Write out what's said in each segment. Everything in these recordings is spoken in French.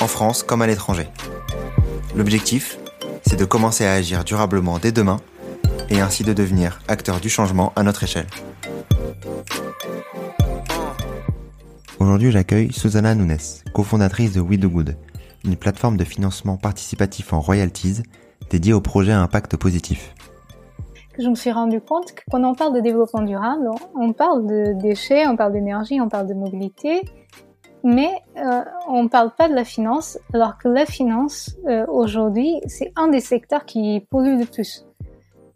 en France comme à l'étranger. L'objectif, c'est de commencer à agir durablement dès demain et ainsi de devenir acteur du changement à notre échelle. Aujourd'hui, j'accueille Susanna Nunes, cofondatrice de We Do Good, une plateforme de financement participatif en royalties dédiée aux projets à impact positif. Je me suis rendu compte que quand on parle de développement durable, on parle de déchets, on parle d'énergie, on parle de mobilité, mais euh, on ne parle pas de la finance, alors que la finance, euh, aujourd'hui, c'est un des secteurs qui pollue le plus.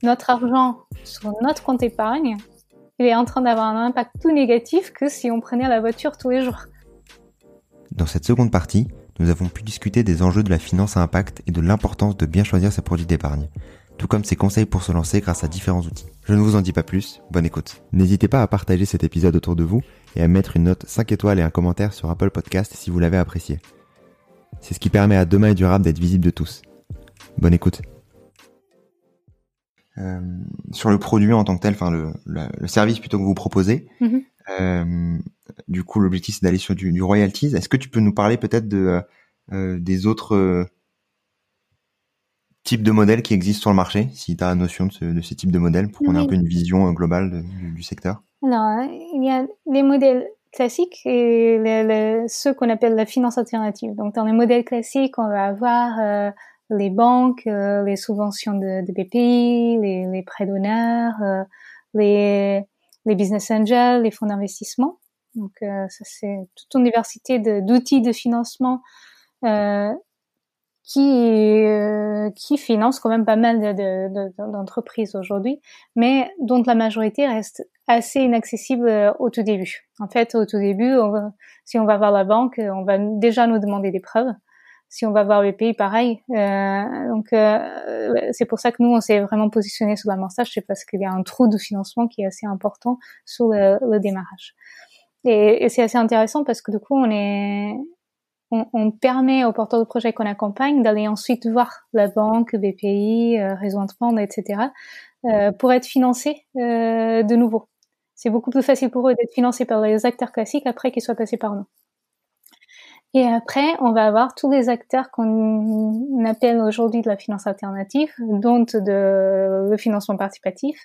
Notre argent sur notre compte épargne, il est en train d'avoir un impact tout négatif que si on prenait la voiture tous les jours. Dans cette seconde partie, nous avons pu discuter des enjeux de la finance à impact et de l'importance de bien choisir ses produits d'épargne, tout comme ses conseils pour se lancer grâce à différents outils. Je ne vous en dis pas plus, bonne écoute. N'hésitez pas à partager cet épisode autour de vous et à mettre une note 5 étoiles et un commentaire sur Apple Podcast si vous l'avez apprécié. C'est ce qui permet à Demain et Durable d'être visible de tous. Bonne écoute. Euh, sur le produit en tant que tel, enfin le, le, service plutôt que vous proposez, Mhm. euh, du coup l'objectif c'est d'aller sur du, du royalties. Est-ce que tu peux nous parler peut-être de euh, des autres euh, types de modèles qui existent sur le marché, si tu as notion de, ce, de ces types de modèles, pour qu'on ait un peu une vision euh, globale de- du, du secteur Alors, il y a les modèles classiques et les- les- ceux qu'on appelle la finance alternative. Donc, dans les modèles classiques, on va avoir euh, les banques, euh, les subventions de, de BPI, les, les prêts d'honneur, euh, les, les business angels, les fonds d'investissement. Donc, ça, c'est toute une diversité d'outils de financement qui, euh, qui financent quand même pas mal de- de- de- d'entreprises aujourd'hui, mais dont la majorité reste assez inaccessible euh, au tout début. En fait, au tout début, si on va voir la banque, euh, on va déjà nous demander des preuves. Si on va voir le pays, pareil. Euh, donc, euh, c'est pour ça que nous, on s'est vraiment positionné sur l'amorçage, c'est parce qu'il y a un trou de financement qui est assez important sur le, le démarrage. Et c'est assez intéressant parce que du coup, on est, on, on permet aux porteurs de projets qu'on accompagne d'aller ensuite voir la banque, BPI, euh, Réseau Entreprendre, etc., euh, pour être financés euh, de nouveau. C'est beaucoup plus facile pour eux d'être financés par les acteurs classiques après qu'ils soient passés par nous. Et après, on va avoir tous les acteurs qu'on appelle aujourd'hui de la finance alternative, dont de le financement participatif.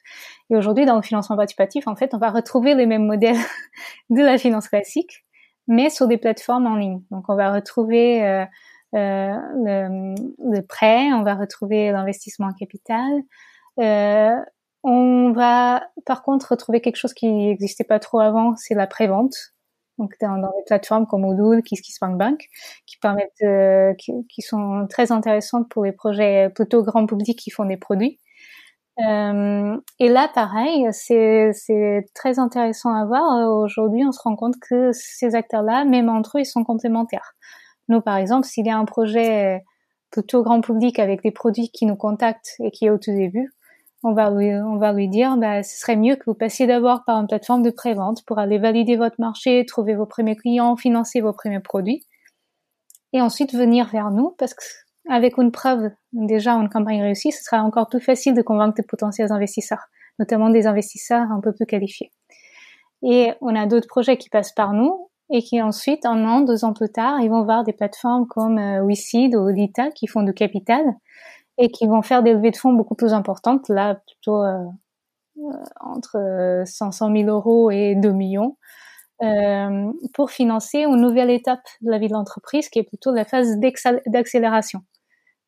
Et aujourd'hui, dans le financement participatif, en fait, on va retrouver les mêmes modèles de la finance classique, mais sur des plateformes en ligne. Donc, on va retrouver euh, euh, le, le prêt, on va retrouver l'investissement en capital. Euh, on va, par contre, retrouver quelque chose qui n'existait pas trop avant, c'est la prévente. Donc, dans, dans des plateformes comme Odoo, KissKissBankBank, qui permettent, qui, qui sont très intéressantes pour les projets plutôt grand public qui font des produits. Euh, et là, pareil, c'est très intéressant à voir. Euh, Aujourd'hui, on se rend compte que ces acteurs-là, même entre eux, ils sont complémentaires. Nous, par exemple, s'il y a un projet plutôt grand public avec des produits qui nous contactent et qui est au tout début, on va lui, on va lui dire, bah, ce serait mieux que vous passiez d'abord par une plateforme de prévente pour aller valider votre marché, trouver vos premiers clients, financer vos premiers produits, et ensuite venir vers nous parce que avec une preuve, déjà une campagne réussie, ce sera encore plus facile de convaincre de potentiels investisseurs, notamment des investisseurs un peu plus qualifiés. Et on a d'autres projets qui passent par nous et qui ensuite, un an, deux ans plus tard, ils vont voir des plateformes comme euh, WeSeed ou Lita qui font du capital et qui vont faire des levées de fonds beaucoup plus importantes, là plutôt euh, euh, entre 500 000 euros et 2 millions, euh, pour financer une nouvelle étape de la vie de l'entreprise qui est plutôt la phase d'accélération.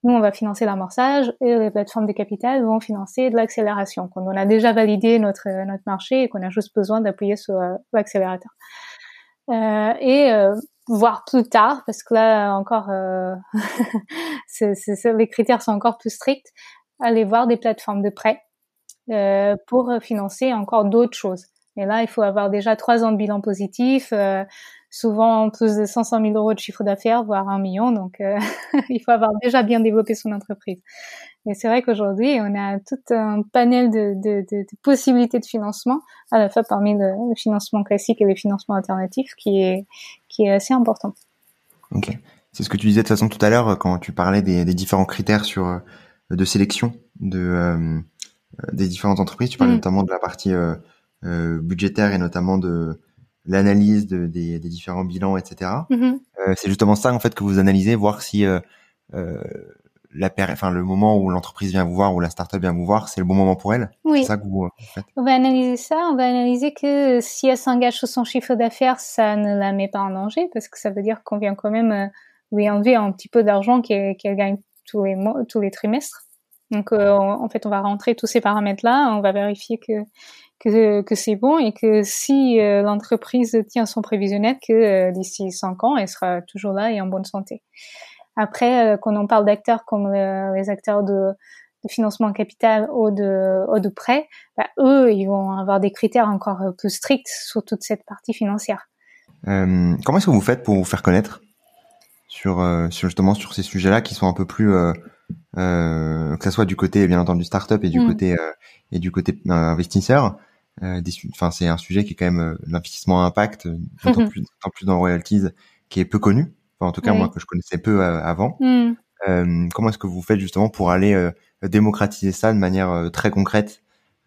Nous, on va financer l'amorçage et les plateformes de capital vont financer de l'accélération. Quand on a déjà validé notre, notre marché et qu'on a juste besoin d'appuyer sur euh, l'accélérateur. Euh, et euh, voir plus tard, parce que là encore, euh, les critères sont encore plus stricts, aller voir des plateformes de prêt euh, pour financer encore d'autres choses. Et là, il faut avoir déjà trois ans de bilan positif, euh, souvent plus de 500 000 euros de chiffre d'affaires, voire un million. Donc, euh, il faut avoir déjà bien développé son entreprise. Et c'est vrai qu'aujourd'hui, on a tout un panel de, de, de, de, possibilités de financement, à la fois parmi le, le, financement classique et le financement alternatif, qui est, qui est assez important. Ok. C'est ce que tu disais de toute façon tout à l'heure quand tu parlais des, des différents critères sur de sélection de euh, des différentes entreprises. Tu parlais mm. notamment de la partie euh, euh, budgétaire et notamment de l'analyse de, des, des, différents bilans, etc. Mm-hmm. Euh, c'est justement ça en fait que vous analysez, voir si euh, euh, la enfin le moment où l'entreprise vient vous voir ou la startup vient vous voir, c'est le bon moment pour elle. Oui. C'est ça que vous faites. On va analyser ça. On va analyser que si elle s'engage sur son chiffre d'affaires, ça ne la met pas en danger parce que ça veut dire qu'on vient quand même lui enlever un petit peu d'argent qu'elle gagne tous les mois, tous les trimestres. Donc euh, en fait, on va rentrer tous ces paramètres-là, on va vérifier que que, que c'est bon et que si euh, l'entreprise tient son prévisionnel, que euh, d'ici cinq ans, elle sera toujours là et en bonne santé. Après, quand on parle d'acteurs comme les acteurs de, de financement capital ou de, ou de prêt, bah, eux, ils vont avoir des critères encore plus stricts sur toute cette partie financière. Euh, comment est-ce que vous faites pour vous faire connaître sur, sur justement sur ces sujets-là qui sont un peu plus euh, que ça soit du côté bien entendu startup et du mm. côté euh, et du côté euh, investisseur. Enfin, c'est un sujet qui est quand même l'investissement à impact, d'autant mm-hmm. plus, plus dans le royalties, qui est peu connu. Enfin, en tout cas, moi que je connaissais peu avant. Mm. comment est-ce que vous faites justement pour aller démocratiser ça de manière très concrète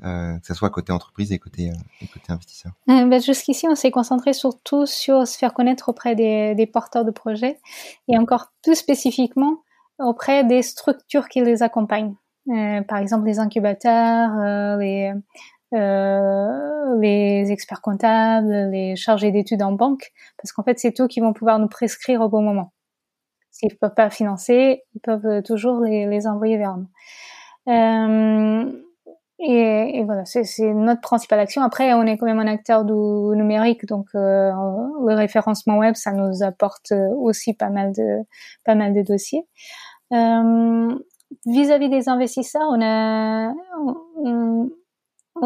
euh, que ce soit côté entreprise et côté, euh, côté investisseur? Euh, ben Jusqu'ici, on s'est concentré surtout sur se faire connaître auprès des, des, porteurs de projets et encore plus spécifiquement auprès des structures qui les accompagnent. Euh, par exemple, les incubateurs, euh, les, euh, les experts comptables, les chargés d'études en banque, parce qu'en fait, c'est eux qui vont pouvoir nous prescrire au bon moment. S'ils peuvent pas financer, ils peuvent toujours les, envoyer vers nous. Euh, et, voilà, c'est notre principale action. Après, on est quand même un acteur du numérique, donc euh, le référencement web, ça nous apporte aussi pas mal de pas mal de dossiers. Euh, vis-à-vis des investisseurs, on a, on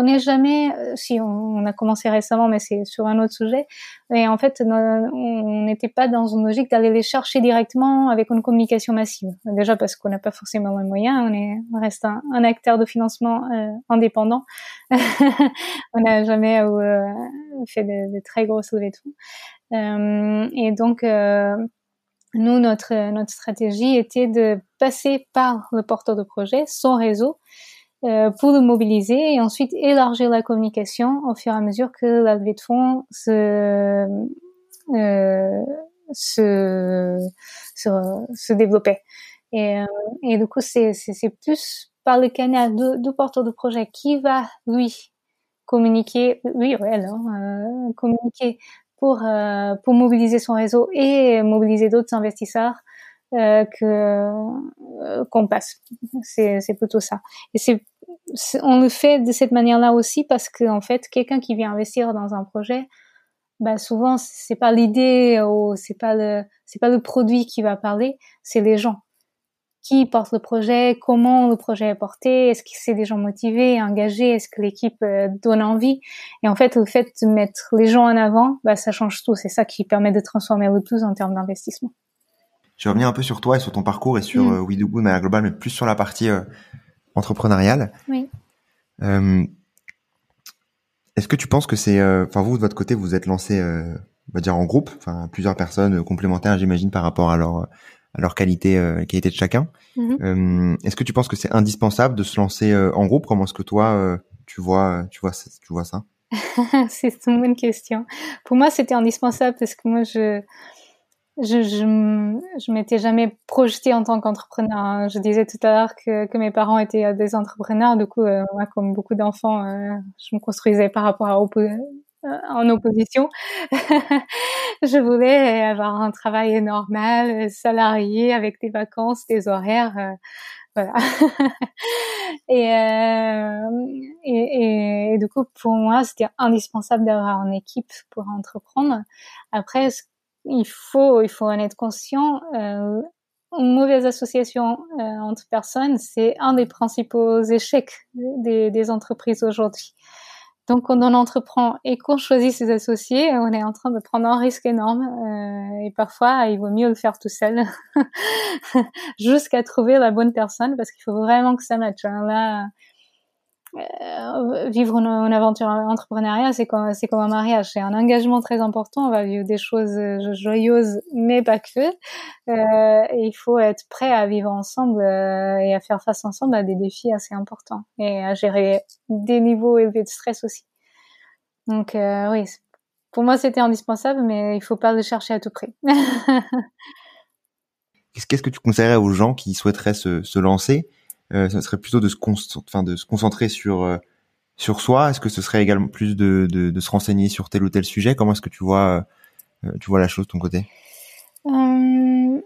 n'est jamais, euh, si on, a commencé récemment, mais c'est sur un autre sujet. Et en fait, on n'était pas dans une logique d'aller les chercher directement avec une communication massive. Déjà parce qu'on n'a pas forcément les moyens, on est, on reste un, acteur de financement euh, indépendant. on n'a jamais euh, fait de, très grosses levées de fonds. Et donc nous, notre, notre stratégie était de passer par le porteur de projet, son réseau, pour le mobiliser et ensuite élargir la communication au fur et à mesure que la levée de fonds se, euh, se, se, se, développait. Et, euh, et du coup, c'est plus par le canal du porteur de projet qui va, lui, communiquer, oui, ouais, alors, euh, communiquer pour euh, pour mobiliser son réseau et mobiliser d'autres investisseurs euh, que euh, qu'on passe. C'est c'est plutôt ça. Et c'est on le fait de cette manière-là aussi parce que en fait, quelqu'un qui vient investir dans un projet, bah souvent c'est pas l'idée ou c'est pas le c'est pas le produit qui va parler, c'est les gens qui porte le projet, comment le projet est porté, est-ce que c'est des gens motivés, engagés, est-ce que l'équipe euh, donne envie. Et en fait, le fait de mettre les gens en avant, bah, ça change tout. C'est ça qui permet de transformer le tout en termes d'investissement. Je vais revenir un peu sur toi et sur ton parcours et sur mm. euh, We Do Good de manière globale, mais plus sur la partie euh, entrepreneuriale. Oui. Euh, est-ce que tu penses que c'est, enfin vous de votre côté, vous êtes lancé, on va dire en groupe, enfin plusieurs personnes complémentaires, j'imagine, par rapport à leur à leur qualité, euh, qualité de chacun. Mhm. Euh, est-ce que tu penses que c'est indispensable de se lancer euh, en groupe? Comment est-ce que toi tu vois, tu vois, tu vois ça? C'est une bonne question. Pour moi, c'était indispensable parce que moi, je je, je, je m'étais jamais projetée en tant qu'entrepreneur. Hein. Je disais tout à l'heure que, que mes parents étaient des entrepreneurs. Du coup, moi, comme beaucoup d'enfants, je me construisais par rapport à, euh, en opposition. je voulais avoir un travail normal, salarié, avec des vacances, des horaires. Euh, voilà. Euh, et, et, et, du coup, pour moi, c'était indispensable d'avoir une équipe pour entreprendre. Après, il faut, il faut en être conscient. Euh, une mauvaise association entre personnes, c'est un des principaux échecs des, des entreprises aujourd'hui. Donc, quand on entreprend et qu'on choisit ses associés, on est en train de prendre un risque énorme. Euh, et parfois, il vaut mieux le faire tout seul, jusqu'à trouver la bonne personne, parce qu'il faut vraiment que ça matche. Hein. Là, euh, vivre une, aventure entrepreneuriale, c'est comme, un mariage, c'est un engagement très important. On va vivre des choses euh, joyeuses, mais pas que. Euh, il faut être prêt à vivre ensemble et à faire face ensemble à des défis assez importants et à gérer des niveaux élevés de stress aussi. Donc oui, pour moi c'était indispensable, mais il faut pas le chercher à tout prix. Qu'est-ce que tu conseillerais aux gens qui souhaiteraient se, lancer ça serait plutôt de se, enfin, de se concentrer sur euh, sur soi. Est-ce que ce serait également plus de, de, de, se renseigner sur tel ou tel sujet? Comment est-ce que tu vois euh, tu vois la chose de ton côté? Euh,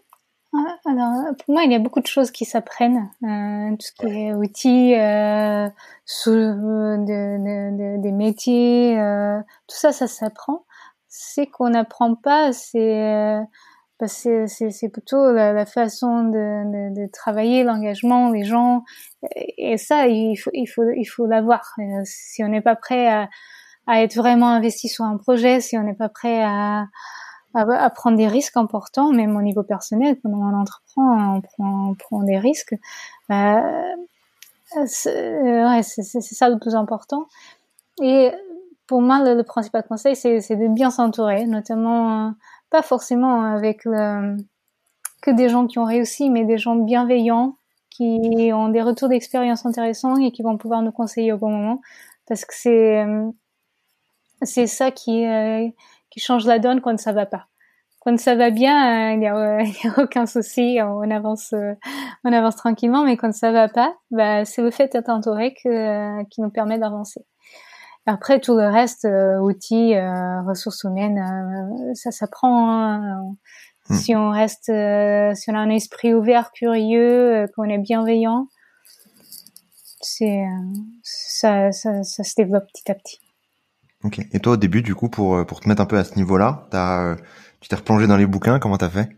alors, pour moi, il y a beaucoup de choses qui s'apprennent. Euh, tout ce qui est outils, euh, sous, de, de, des métiers, tout ça, ça s'apprend. C'est qu'on n'apprend pas, c'est bah, c'est plutôt la, la façon de, de, de travailler, l'engagement, les gens. Et ça, il faut, il faut, il faut l'avoir. Euh, si on n'est pas prêt à, à, être vraiment investi sur un projet, si on n'est pas prêt à, à, prendre des risques importants, même au niveau personnel, quand on entreprend, on prend, on prend des risques. Bah, c'est ouais, ça le plus important. Et pour moi, le, le principal conseil, c'est de bien s'entourer, notamment pas forcément avec que des gens qui ont réussi, mais des gens bienveillants qui ont des retours d'expérience intéressants et qui vont pouvoir nous conseiller au bon moment, parce que c'est c'est ça qui euh, qui change la donne quand ça va pas. Quand ça va bien, euh, il n'y a, a, aucun souci, on avance, euh, on avance tranquillement, mais quand ça va pas, bah, c'est le fait d'être entouré que, qui nous permet d'avancer. Après, tout le reste, euh, outils, euh, ressources humaines, euh, ça s'apprend. Hein. Hmm. Si on reste, si on a un esprit ouvert, curieux, qu'on est bienveillant, c'est ça, ça, ça, se développe petit à petit. Ok. Et toi, au début, du coup, pour pour te mettre un peu à ce niveau-là, tu t'es replongé dans les bouquins. Comment t'as fait?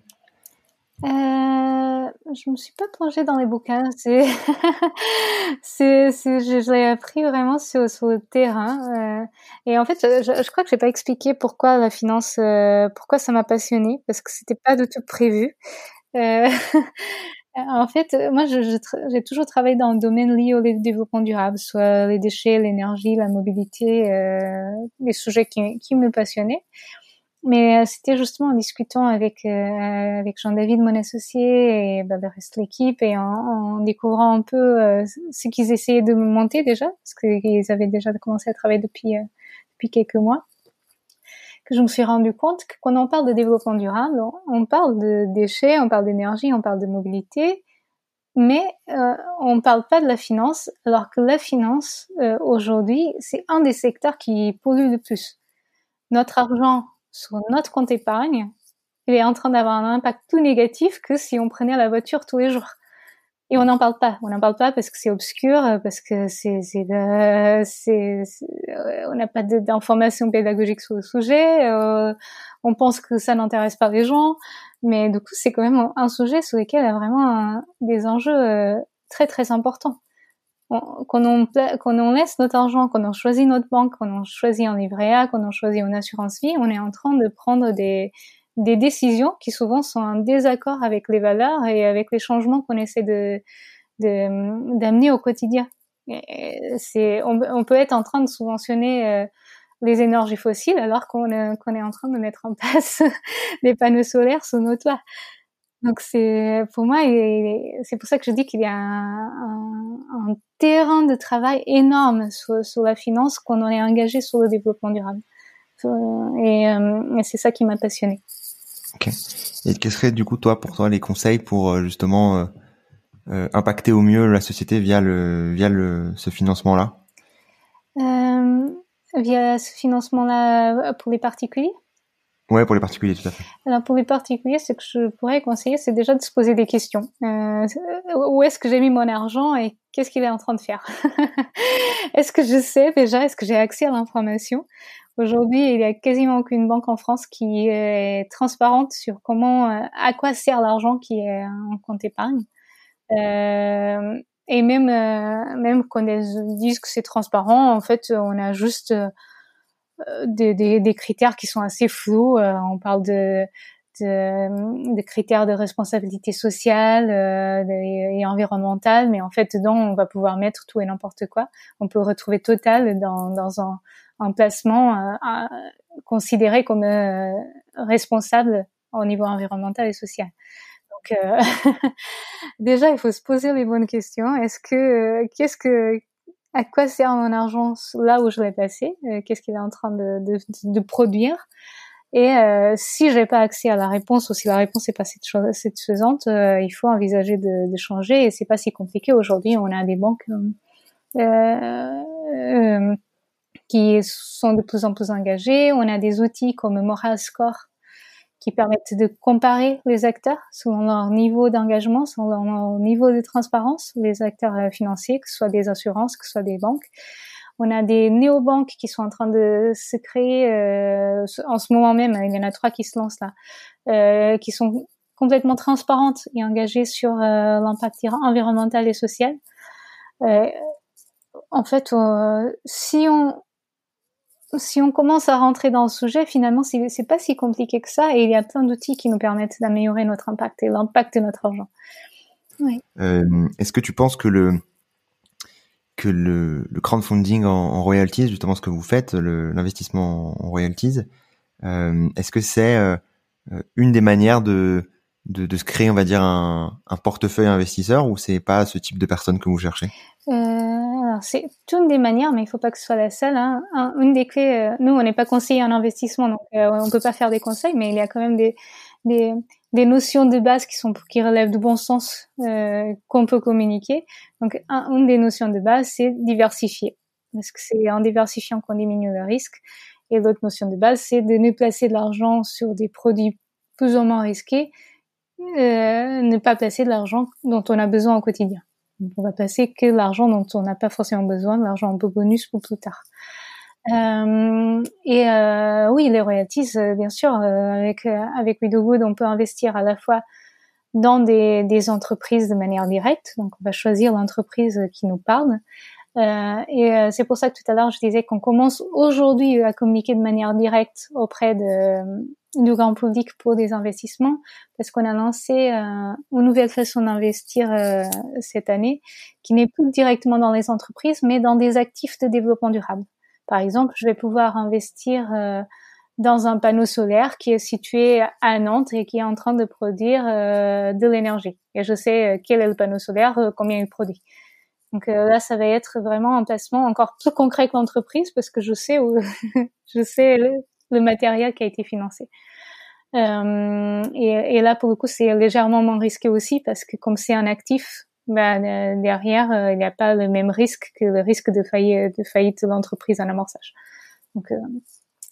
Je me suis pas plongée dans les bouquins. C'est, c'est, je, l'ai appris vraiment sur, sur le terrain. Euh, et en fait, je, crois que j'ai pas expliqué pourquoi la finance, euh, pourquoi ça m'a passionnée, parce que c'était pas du tout prévu. Euh, en fait, moi, j'ai toujours travaillé dans le domaine lié au développement durable, soit les déchets, l'énergie, la mobilité, les sujets qui me passionnaient. Mais euh, c'était justement en discutant avec euh, avec Jean-David, mon associé, et bah, le reste de l'équipe, et en, en, découvrant un peu euh, ce qu'ils essayaient de monter déjà, parce qu'ils avaient déjà commencé à travailler depuis depuis quelques mois, que je me suis rendu compte que quand on parle de développement durable, on parle de déchets, on parle d'énergie, on parle de mobilité, mais euh, on ne parle pas de la finance, alors que la finance, aujourd'hui, c'est un des secteurs qui pollue le plus. Notre argent sur notre compte épargne, il est en train d'avoir un impact plus négatif que si on prenait la voiture tous les jours. Et on n'en parle pas. On n'en parle pas parce que c'est obscur, parce que c'est, c'est, euh, on n'a pas d'informations pédagogiques sur le sujet. Euh, on pense que ça n'intéresse pas les gens, mais du coup, c'est quand même un sujet sur lequel il y a vraiment des enjeux euh, très très importants quand on, laisse notre argent, quand on choisit notre banque, quand on choisit un livret A, quand on choisit une assurance vie, on est en train de prendre des, des décisions qui souvent sont en désaccord avec les valeurs et avec les changements qu'on essaie de d'amener au quotidien. C'est, on, peut être en train de subventionner euh, les énergies fossiles alors qu'on qu'on est en train de mettre en place des panneaux solaires sur nos toits. Donc c'est pour moi, c'est pour ça que je dis qu'il y a un, un, un, terrain de travail énorme sur, sur la finance qu'on est engagé sur le développement durable. Euh, et, euh, et c'est ça qui m'a passionné. Ok. Et quels seraient du coup toi pour toi les conseils pour euh, justement euh, impacter au mieux la société via le via le ce financement là euh, Via ce financement là pour les particuliers? Ouais, pour les particuliers, tout à fait. Alors pour les particuliers, ce que je pourrais conseiller, c'est déjà de se poser des questions. Euh, où est-ce que j'ai mis mon argent et qu'est-ce qu'il est en train de faire? Est-ce que je sais déjà Est-ce que j'ai accès à l'information? Aujourd'hui, il y a quasiment aucune banque en France qui est transparente sur comment, euh, à quoi sert l'argent qui est en compte épargne. Euh, et même même quand que c'est transparent, en fait, on a juste des, des, des, critères qui sont assez flous. on parle de de, de, critères de responsabilité sociale euh, et, environnementale, mais en fait dedans on va pouvoir mettre tout et n'importe quoi. On peut retrouver Total dans, dans un, un placement euh, considéré comme euh, responsable au niveau environnemental et social. Donc euh, déjà il faut se poser les bonnes questions. Est-ce que qu'est-ce que à quoi sert mon argent là où je l'ai passé Qu'est-ce qu'il est en train de, de, de produire? Et euh, si j'ai pas accès à la réponse ou si la réponse n'est pas satisfaisante, euh, il faut envisager de, de changer. Et c'est pas si compliqué aujourd'hui. On a des banques euh, euh, qui sont de plus en plus engagées. On a des outils comme Moral Score qui permettent de comparer les acteurs selon leur niveau d'engagement, selon leur niveau de transparence, les acteurs euh, financiers, que ce soit des assurances, que ce soit des banques. On a des néobanques qui sont en train de se créer euh, en ce moment même. Il y en a trois qui se lancent là, euh, qui sont complètement transparentes et engagées sur euh, l'impact environnemental et social. Euh, en fait, si on si on commence à rentrer dans le sujet, finalement, c'est pas si compliqué que ça, et il y a plein d'outils qui nous permettent d'améliorer notre impact et l'impact de notre argent. Oui. Est-ce que tu penses que le que le, le crowdfunding en, en, royalties, justement ce que vous faites, l'investissement en, royalties, euh, est-ce que c'est euh, une des manières de, de, de, se créer, on va dire, un, un portefeuille investisseur ou c'est pas ce type de personne que vous cherchez? Euh, C'est une des manières, mais il faut pas que ce soit la seule. Hein. une des clés, euh, nous, on n'est pas conseiller en investissement, donc euh, on peut pas faire des conseils, mais il y a quand même des, notions de base qui relèvent du bon sens euh, qu'on peut communiquer. Donc, une des notions de base, c'est diversifier, parce que c'est en diversifiant qu'on diminue le risque. Et l'autre notion de base, c'est de ne placer de l'argent sur des produits plus ou moins risqués, euh, ne pas placer de l'argent dont on a besoin au quotidien. On va placer que l'argent dont on n'a pas forcément besoin, l'argent un peu bonus pour plus tard. Euh, et euh, oui, les royalties, euh, bien sûr, euh, avec avec Good, on peut investir à la fois dans des, des entreprises de manière directe, donc on va choisir l'entreprise qui nous parle. Euh, et c'est pour ça que tout à l'heure je disais qu'on commence aujourd'hui à communiquer de manière directe auprès de, du grand public pour des investissements, parce qu'on a lancé euh, une nouvelle façon d'investir cette année, qui n'est plus directement dans les entreprises, mais dans des actifs de développement durable. Par exemple, je vais pouvoir investir euh, dans un panneau solaire qui est situé à Nantes et qui est en train de produire euh, de l'énergie. Et je sais euh, quel est le panneau solaire, combien il produit. Donc là, ça va être vraiment un placement encore plus concret que l'entreprise parce que je sais où, je sais le, matériel qui a été financé. Euh, et, et, là, pour le coup, c'est légèrement moins risqué aussi parce que comme c'est un actif, derrière, euh, il n'y a pas le même risque que le risque de faillite de, faillite de l'entreprise en amorçage. Donc, euh,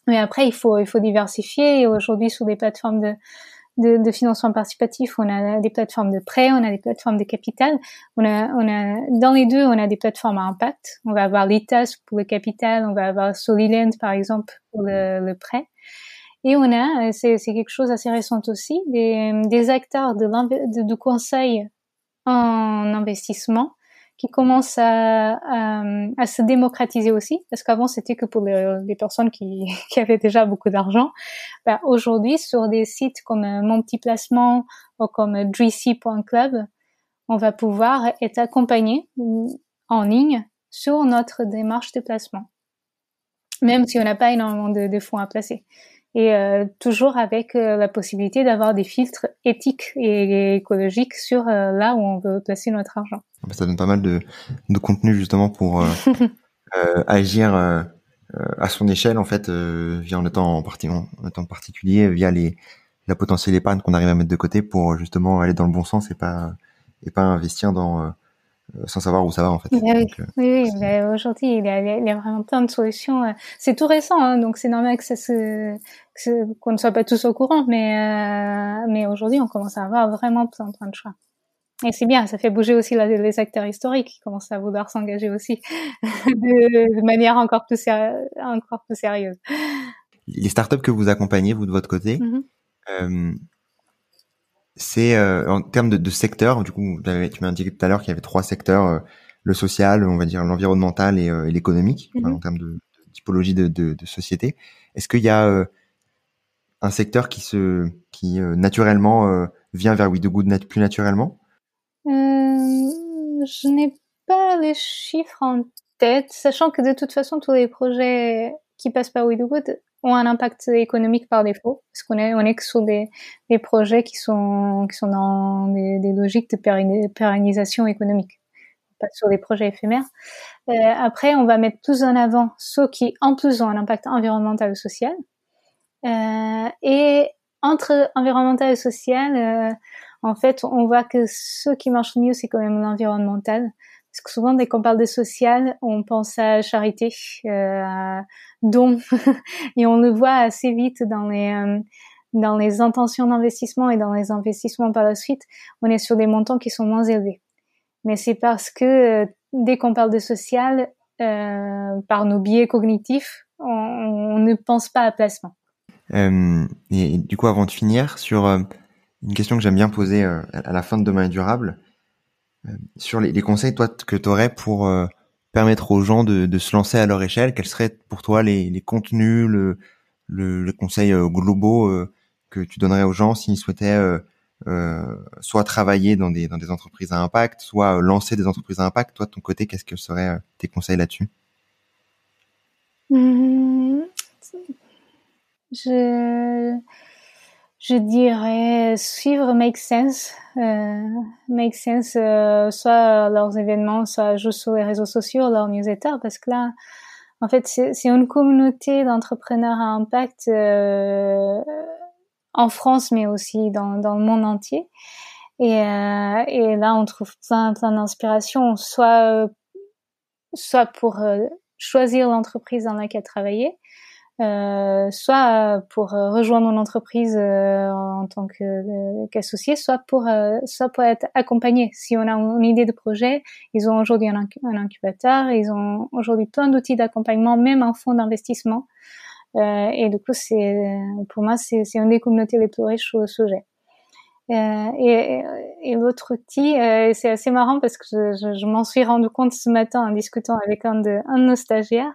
mais après, il faut, il faut diversifier. Aujourd'hui, sur des plateformes de, de, de, financement participatif, on a des plateformes de prêt, on a des plateformes de capital. On a, on a, dans les deux, on a des plateformes à impact. On va avoir l'ITAS pour le capital, on va avoir Solilend, par exemple, pour le, le prêt. Et on a, c'est quelque chose assez récent aussi, des, des acteurs de, de, de conseil en investissement qui commence à, à, se démocratiser aussi, parce qu'avant c'était que pour les, personnes qui, qui, avaient déjà beaucoup d'argent. Ben, Aujourd'hui, sur des sites comme Mon Petit Placement ou comme Dreesy.club, on va pouvoir être accompagné en ligne sur notre démarche de placement, même si on n'a pas énormément de, de fonds à placer et euh, toujours avec euh, la possibilité d'avoir des filtres éthiques et écologiques sur euh, là où on veut placer notre argent. Ah bah, ça donne pas mal de, de contenu justement pour agir à son échelle en fait, via en étant en, partie, en étant particulier, via les la potentielle épargne qu'on arrive à mettre de côté pour justement aller dans le bon sens et pas et pas investir dans euh, sans savoir où ça va en fait. oui, euh, oui, oui aujourd'hui il, il, y a vraiment plein de solutions. Euh. C'est tout récent, hein, donc c'est normal que ça se qu'on ne soit pas tous au courant, mais euh, mais aujourd'hui on commence à avoir vraiment plein plein de choix. Et c'est bien, ça fait bouger aussi les acteurs historiques qui commencent à vouloir s'engager aussi de, de, manière encore plus encore plus sérieuse. Les startups que vous accompagnez vous de votre côté, mm-hmm. euh, c'est en termes de, de, secteur. Du coup, tu m'as indiqué tout à l'heure qu'il y avait trois secteurs le social, on va dire l'environnemental et, l'économique en mhm. termes de, typologie de, de, de société. Est-ce qu'il y a un secteur qui se qui naturellement vient vers We Do Good plus naturellement? Je n'ai pas les chiffres en tête, sachant que de toute façon tous les projets qui passent par We Do Good ont un impact économique par défaut, parce qu'on est on est que sur des, des projets qui sont qui sont dans des, des logiques de pérennisation économique, pas sur des projets éphémères. Euh, après, on va mettre plus en avant ceux qui en plus ont un impact environnemental ou social. Euh, et entre environnemental et social, euh, en fait, on voit que ce qui marche mieux, c'est quand même l'environnemental. Parce que souvent, dès qu'on parle de social, on pense à charité, euh, à don, et on le voit assez vite dans les euh, dans les intentions d'investissement et dans les investissements par la suite. On est sur des montants qui sont moins élevés. Mais c'est parce que euh, dès qu'on parle de social, par nos biais cognitifs, on, ne pense pas à placement. Euh, et, du coup, avant de finir, sur une question que j'aime bien poser à la fin de Demain durable, euh, sur les, les, conseils toi que tu aurais pour euh, permettre aux gens de, de, se lancer à leur échelle, quels seraient pour toi les, les contenus, le, le, les conseils euh, globaux que tu donnerais aux gens s'ils souhaitaient soit travailler dans des, dans des entreprises à impact, soit lancer des entreprises à impact? Toi, de ton côté, qu'est-ce que seraient tes conseils là-dessus? Mmh. Je je dirais suivre Make Sense. Euh, make Sense, euh, soit leurs événements, soit juste sur les réseaux sociaux, leurs newsletters, parce que là, en fait, c'est une communauté d'entrepreneurs à impact euh, en France, mais aussi dans, dans le monde entier. Et, euh, et là, on trouve plein, plein d'inspiration, soit, soit pour euh, choisir l'entreprise dans laquelle travailler, euh, soit pour euh, rejoindre mon entreprise euh, en tant qu'associé, soit pour soit pour être accompagné. Si on a une idée de projet, ils ont aujourd'hui un, incubateur, ils ont aujourd'hui plein d'outils d'accompagnement, même un fonds d'investissement. et du coup, c'est pour moi, c'est une des communautés les plus riches au sujet. Euh, et, et l'autre outil, euh, c'est assez marrant parce que je, je, je m'en suis rendu compte ce matin en discutant avec un de, un de nos stagiaires.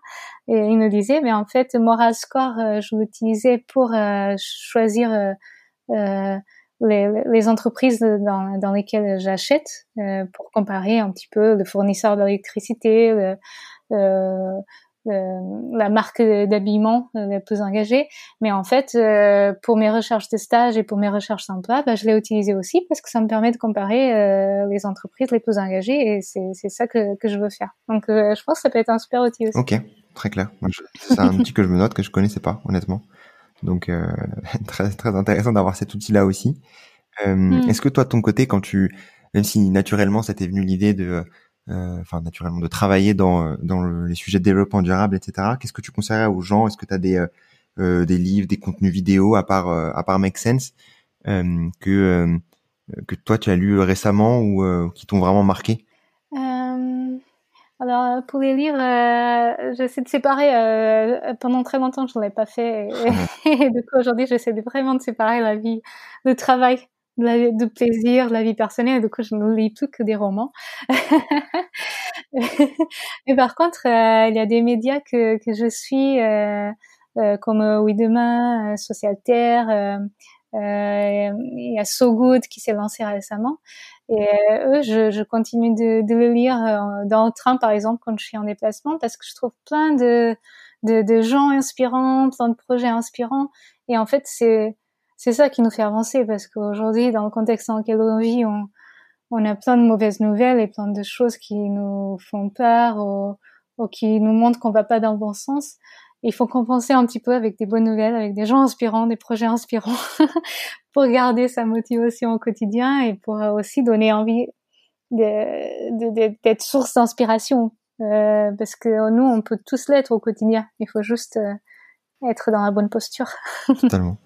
Et il nous disait, mais en fait, Moral Score, euh, je l'utilisais pour euh, choisir euh, les, les, entreprises dans, dans lesquelles j'achète, pour comparer un petit peu le fournisseur d'électricité, le, la marque d'habillement euh, la plus engagée. Mais en fait, euh, pour mes recherches de stage et pour mes recherches d'emploi, bah, je l'ai utilisé aussi parce que ça me permet de comparer les entreprises les plus engagées et c'est ça que, que je veux faire. Donc, je pense que ça peut être un super outil aussi. Ok, très clair. C'est un outil que je me note que je connaissais pas, honnêtement. Donc, très très intéressant d'avoir cet outil-là aussi. Hmm. Est-ce que toi, de ton côté, quand tu, même si naturellement, ça t'est venu l'idée de euh, enfin naturellement de travailler dans euh, dans les sujets de développement durable, etc. Qu'est-ce que tu conseillerais aux gens? Est-ce que tu as des euh, des livres, des contenus vidéo à part à part Make Sense que que toi tu as lu récemment ou qui t'ont vraiment marqué? Alors pour les livres, j'essaie de séparer. pendant très longtemps, je ne l'ai pas fait, et, du coup aujourd'hui, j'essaie de vraiment de séparer la vie, le travail de, plaisir, de la vie personnelle. Du coup, je ne lis plus que des romans. Mais par contre, euh, il y a des médias que, que je suis, euh, euh, comme Oui Demain, Social Terre. il y a So Good qui s'est lancé récemment. Et eux, je, je continue de, de le lire dans le train, par exemple, quand je suis en déplacement, parce que je trouve plein de, de, de gens inspirants, plein de projets inspirants. Et en fait, c'est c'est ça qui nous fait avancer parce qu'aujourd'hui, dans le contexte dans lequel on vit, on, on a plein de mauvaises nouvelles et plein de choses qui nous font peur ou, qui nous montrent qu'on va pas dans le bon sens. Il faut compenser un petit peu avec des bonnes nouvelles, avec des gens inspirants, des projets inspirants pour garder sa motivation au quotidien et pour aussi donner envie d'être source d'inspiration. Euh, parce que nous, on peut tous l'être au quotidien. Il faut juste euh, être dans la bonne posture. Totalement.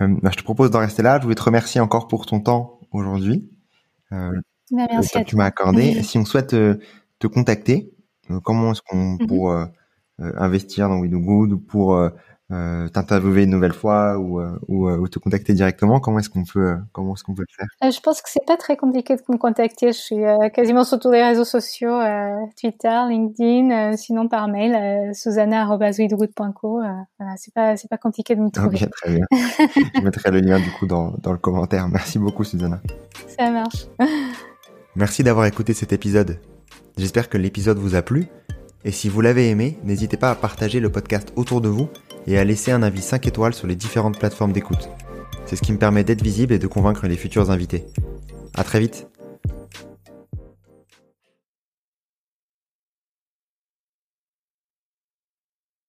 Euh, bah, je te propose d'en rester là. Je voulais te remercier encore pour ton temps aujourd'hui. Euh, bah, merci que tu m'as accordé. si on souhaite euh, te contacter, comment est-ce qu'on mm pour investir dans We Do Good ou pour euh, t'interviewer une nouvelle fois ou, euh, ou, ou, te contacter directement, comment est-ce qu'on peut comment est-ce qu'on peut le faire? Je pense que c'est pas très compliqué de me contacter. Je suis quasiment sur tous les réseaux sociaux, Twitter, LinkedIn, sinon par mail, euh, voilà, c'est pas c'est pas compliqué de me trouver. Très bien. Je mettrai le lien du coup dans dans le commentaire. Merci beaucoup, Susanna. Ça marche. Merci d'avoir écouté cet épisode. J'espère que l'épisode vous a plu. Et si vous l'avez aimé, n'hésitez pas à partager le podcast autour de vous et à laisser un avis 5 étoiles sur les différentes plateformes d'écoute. C'est ce qui me permet d'être visible et de convaincre les futurs invités. À très vite